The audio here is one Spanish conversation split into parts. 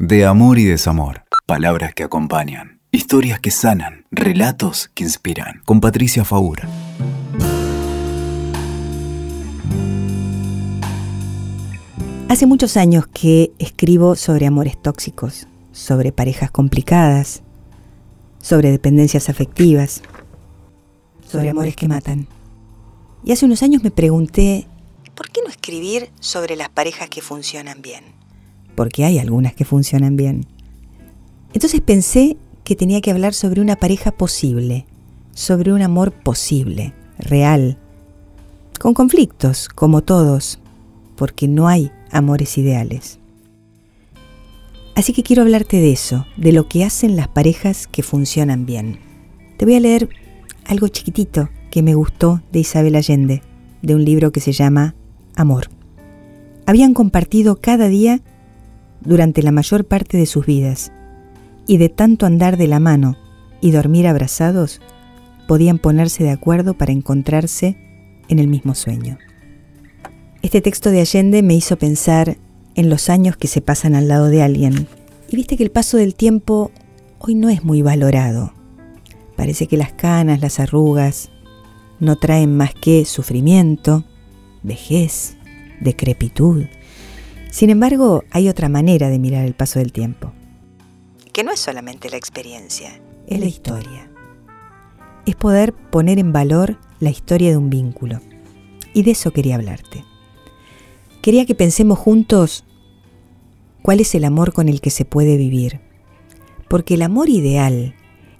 De amor y desamor. Palabras que acompañan. Historias que sanan. Relatos que inspiran. Con Patricia Faura. Hace muchos años que escribo sobre amores tóxicos, sobre parejas complicadas, sobre dependencias afectivas, sobre amores que matan. Y hace unos años me pregunté, ¿por qué no escribir sobre las parejas que funcionan bien? Porque hay algunas que funcionan bien. Entonces pensé que tenía que hablar sobre una pareja posible, sobre un amor posible, real, con conflictos, como todos, porque no hay amores ideales. Así que quiero hablarte de eso, de lo que hacen las parejas que funcionan bien. Te voy a leer algo chiquitito que me gustó de Isabel Allende, de un libro que se llama Amor. Habían compartido cada día durante la mayor parte de sus vidas, y de tanto andar de la mano y dormir abrazados, podían ponerse de acuerdo para encontrarse en el mismo sueño. Este texto de Allende me hizo pensar en los años que se pasan al lado de alguien. Y viste que el paso del tiempo hoy no es muy valorado. Parece que las canas, las arrugas, no traen más que sufrimiento, vejez, decrepitud. Sin embargo, hay otra manera de mirar el paso del tiempo. Que no es solamente la experiencia, es la historia. Es poder poner en valor la historia de un vínculo. Y de eso quería hablarte quería que pensemos juntos cuál es el amor con el que se puede vivir. Porque el amor ideal,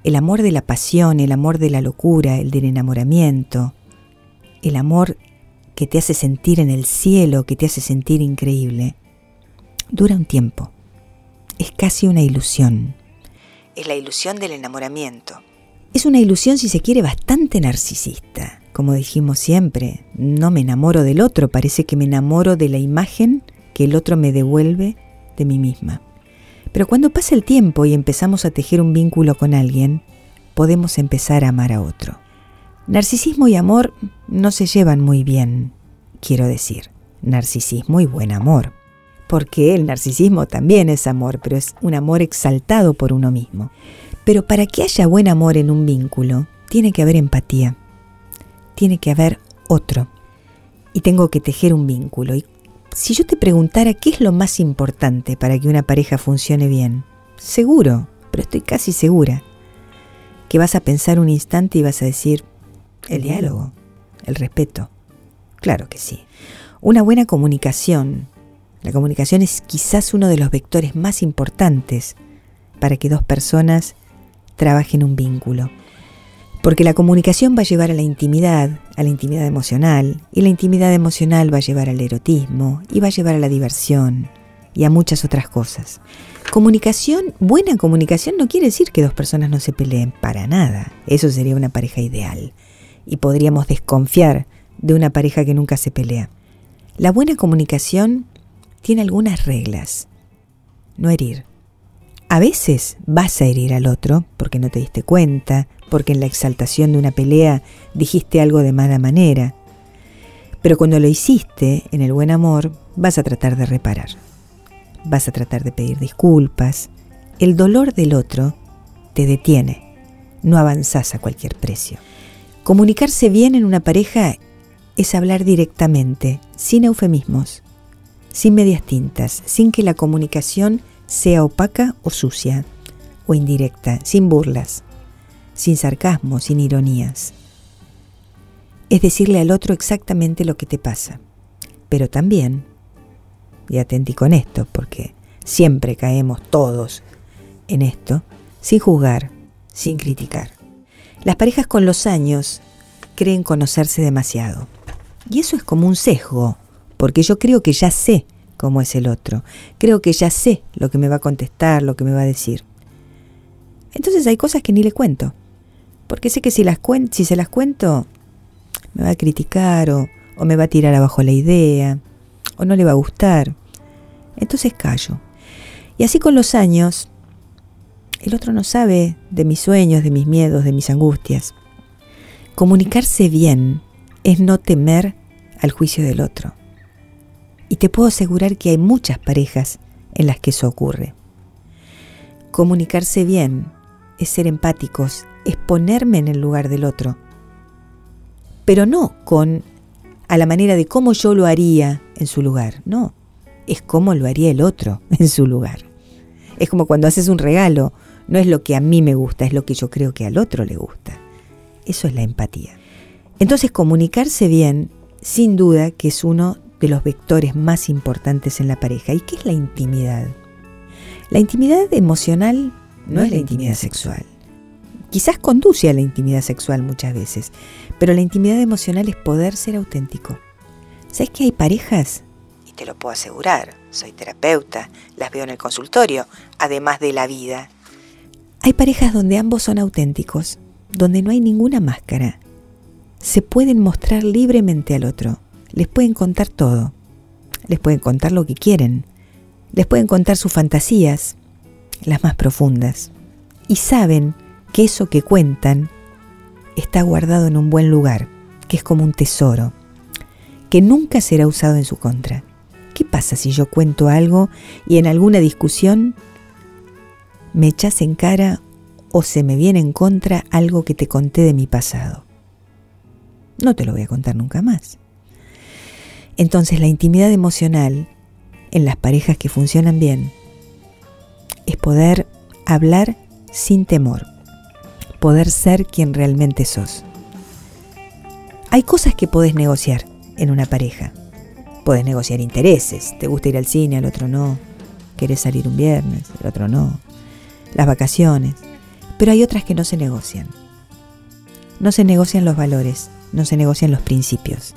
el amor de la pasión, el amor de la locura, el del enamoramiento, el amor que te hace sentir en el cielo, que te hace sentir increíble, dura un tiempo. Es casi una ilusión. Es la ilusión del enamoramiento. Es una ilusión, si se quiere, bastante narcisista como dijimos siempre, no me enamoro del otro, parece que me enamoro de la imagen que el otro me devuelve de mí misma. Pero cuando pasa el tiempo y empezamos a tejer un vínculo con alguien, podemos empezar a amar a otro. Narcisismo y amor no se llevan muy bien, quiero decir, narcisismo y buen amor. Porque el narcisismo también es amor, pero es un amor exaltado por uno mismo. Pero para que haya buen amor en un vínculo, tiene que haber empatía tiene que haber otro. Y tengo que tejer un vínculo. Y si yo te preguntara qué es lo más importante para que una pareja funcione bien, seguro, pero estoy casi segura, que vas a pensar un instante y vas a decir, el diálogo, el respeto. Claro que sí. Una buena comunicación. La comunicación es quizás uno de los vectores más importantes para que dos personas trabajen un vínculo. Porque la comunicación va a llevar a la intimidad, a la intimidad emocional, y la intimidad emocional va a llevar al erotismo, y va a llevar a la diversión, y a muchas otras cosas. Comunicación, buena comunicación no quiere decir que dos personas no se peleen para nada. Eso sería una pareja ideal. Y podríamos desconfiar de una pareja que nunca se pelea. La buena comunicación tiene algunas reglas. No herir. A veces vas a herir al otro porque no te diste cuenta, porque en la exaltación de una pelea dijiste algo de mala manera. Pero cuando lo hiciste en el buen amor, vas a tratar de reparar. Vas a tratar de pedir disculpas. El dolor del otro te detiene. No avanzás a cualquier precio. Comunicarse bien en una pareja es hablar directamente, sin eufemismos, sin medias tintas, sin que la comunicación sea opaca o sucia, o indirecta, sin burlas sin sarcasmo, sin ironías. Es decirle al otro exactamente lo que te pasa. Pero también, y atenti con esto, porque siempre caemos todos en esto, sin juzgar, sin criticar. Las parejas con los años creen conocerse demasiado. Y eso es como un sesgo, porque yo creo que ya sé cómo es el otro. Creo que ya sé lo que me va a contestar, lo que me va a decir. Entonces hay cosas que ni le cuento porque sé que si, se las cuento, me va a criticar o me va a tirar abajo la idea, o no le va a gustar. Entonces callo. Y así con los años, el otro no sabe de mis sueños, de mis miedos, de mis angustias. Comunicarse bien es no temer al juicio del otro. Y te puedo asegurar que hay muchas parejas en las que eso ocurre. Comunicarse bien es ser empáticos, es ponerme en el lugar del otro, pero no con a la manera de cómo yo lo haría en su lugar, no, es cómo lo haría el otro en su lugar. Es como cuando haces un regalo, no es lo que a mí me gusta, es lo que yo creo que al otro le gusta. Eso es la empatía. Entonces comunicarse bien, sin duda, que es uno de los vectores más importantes en la pareja. ¿Y qué es la intimidad? La intimidad emocional no es la intimidad sexual. Quizás conduce a la intimidad sexual muchas veces, pero la intimidad emocional es poder ser auténtico. ¿Sabes que hay parejas? Y te lo puedo asegurar, soy terapeuta, las veo en el consultorio, además de la vida. Hay parejas donde ambos son auténticos, donde no hay ninguna máscara. Se pueden mostrar libremente al otro, les pueden contar todo, les pueden contar lo que quieren, les pueden contar sus fantasías, las más profundas, y saben que eso que cuentan está guardado en un buen lugar, que es como un tesoro, que nunca será usado en su contra. ¿Qué pasa si yo cuento algo y en alguna discusión me echas en cara o se me viene en contra algo que te conté de mi pasado? No te lo voy a contar nunca más. Entonces la intimidad emocional en las parejas que funcionan bien es poder hablar sin temor, poder ser quien realmente sos. Hay cosas que podés negociar en una pareja. Podés negociar intereses, te gusta ir al cine, al otro no, querés salir un viernes, el otro no, las vacaciones, pero hay otras que no se negocian. No se negocian los valores, no se negocian los principios,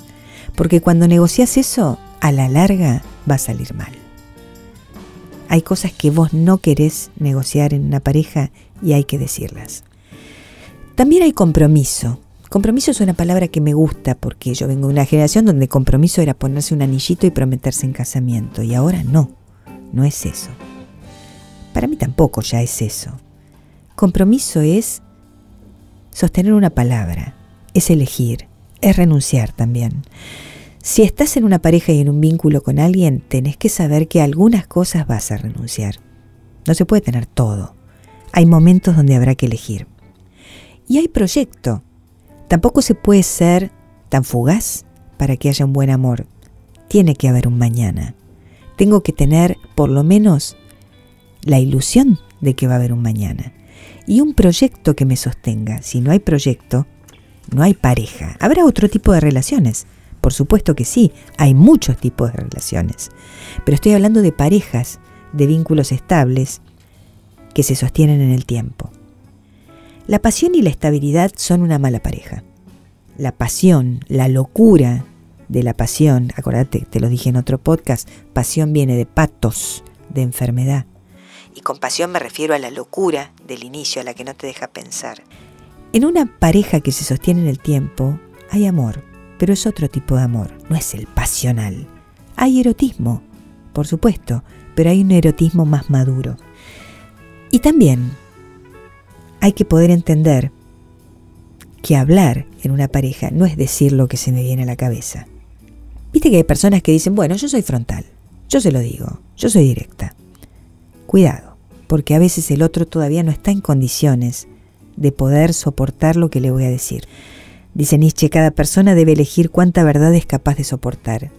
porque cuando negocias eso, a la larga va a salir mal. Hay cosas que vos no querés negociar en una pareja y hay que decirlas. También hay compromiso. Compromiso es una palabra que me gusta porque yo vengo de una generación donde compromiso era ponerse un anillito y prometerse en casamiento y ahora no, no es eso. Para mí tampoco ya es eso. Compromiso es sostener una palabra, es elegir, es renunciar también. Si estás en una pareja y en un vínculo con alguien, tenés que saber que algunas cosas vas a renunciar. No se puede tener todo. Hay momentos donde habrá que elegir. Y hay proyecto. Tampoco se puede ser tan fugaz para que haya un buen amor. Tiene que haber un mañana. Tengo que tener por lo menos la ilusión de que va a haber un mañana. Y un proyecto que me sostenga. Si no hay proyecto, no hay pareja. Habrá otro tipo de relaciones. Por supuesto que sí, hay muchos tipos de relaciones. Pero estoy hablando de parejas, de vínculos estables, que se sostienen en el tiempo. La pasión y la estabilidad son una mala pareja. La pasión, la locura de la pasión, acordate, te lo dije en otro podcast, pasión viene de patos, de enfermedad. Y con pasión me refiero a la locura del inicio, a la que no te deja pensar. En una pareja que se sostiene en el tiempo hay amor, pero es otro tipo de amor, no es el pasional. Hay erotismo, por supuesto, pero hay un erotismo más maduro. Y también hay que poder entender que hablar en una pareja no es decir lo que se me viene a la cabeza. Viste que hay personas que dicen, bueno, yo soy frontal, yo se lo digo, yo soy directa. Cuidado, porque a veces el otro todavía no está en condiciones de poder soportar lo que le voy a decir. Dice Nietzsche, cada persona debe elegir cuánta verdad es capaz de soportar.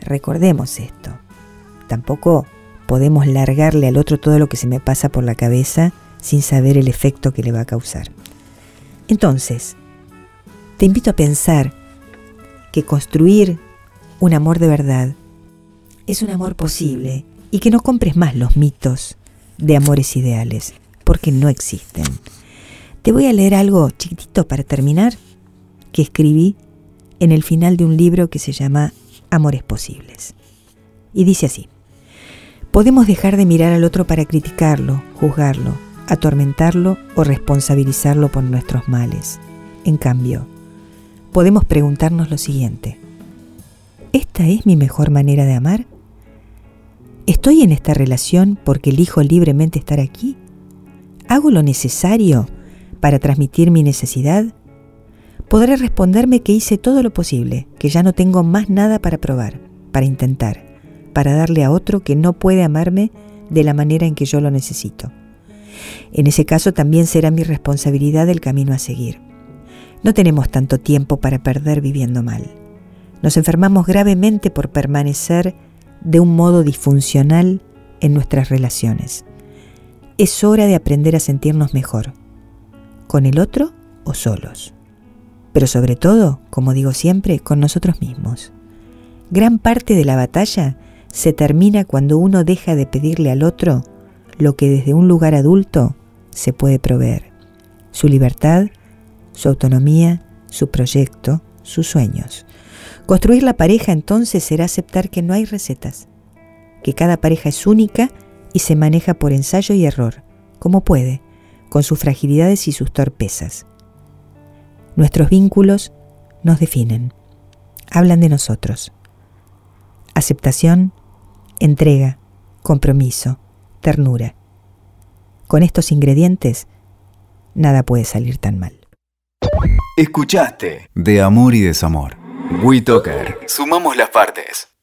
Recordemos esto. Tampoco podemos largarle al otro todo lo que se me pasa por la cabeza sin saber el efecto que le va a causar. Entonces, te invito a pensar que construir un amor de verdad es un amor posible y que no compres más los mitos de amores ideales, porque no existen. Te voy a leer algo chiquitito para terminar que escribí en el final de un libro que se llama Amores Posibles. Y dice así, podemos dejar de mirar al otro para criticarlo, juzgarlo, atormentarlo o responsabilizarlo por nuestros males. En cambio, podemos preguntarnos lo siguiente. ¿Esta es mi mejor manera de amar? ¿Estoy en esta relación porque elijo libremente estar aquí? ¿Hago lo necesario para transmitir mi necesidad? Podré responderme que hice todo lo posible, que ya no tengo más nada para probar, para intentar, para darle a otro que no puede amarme de la manera en que yo lo necesito. En ese caso también será mi responsabilidad el camino a seguir. No tenemos tanto tiempo para perder viviendo mal. Nos enfermamos gravemente por permanecer de un modo disfuncional en nuestras relaciones. Es hora de aprender a sentirnos mejor, con el otro o solos. Pero sobre todo, como digo siempre, con nosotros mismos. Gran parte de la batalla se termina cuando uno deja de pedirle al otro lo que desde un lugar adulto se puede proveer. Su libertad, su autonomía, su proyecto, sus sueños. Construir la pareja entonces será aceptar que no hay recetas, que cada pareja es única y se maneja por ensayo y error, como puede, con sus fragilidades y sus torpezas. Nuestros vínculos nos definen, hablan de nosotros. Aceptación, entrega, compromiso, ternura. Con estos ingredientes, nada puede salir tan mal. Escuchaste De Amor y Desamor. WeToker. Sumamos las partes.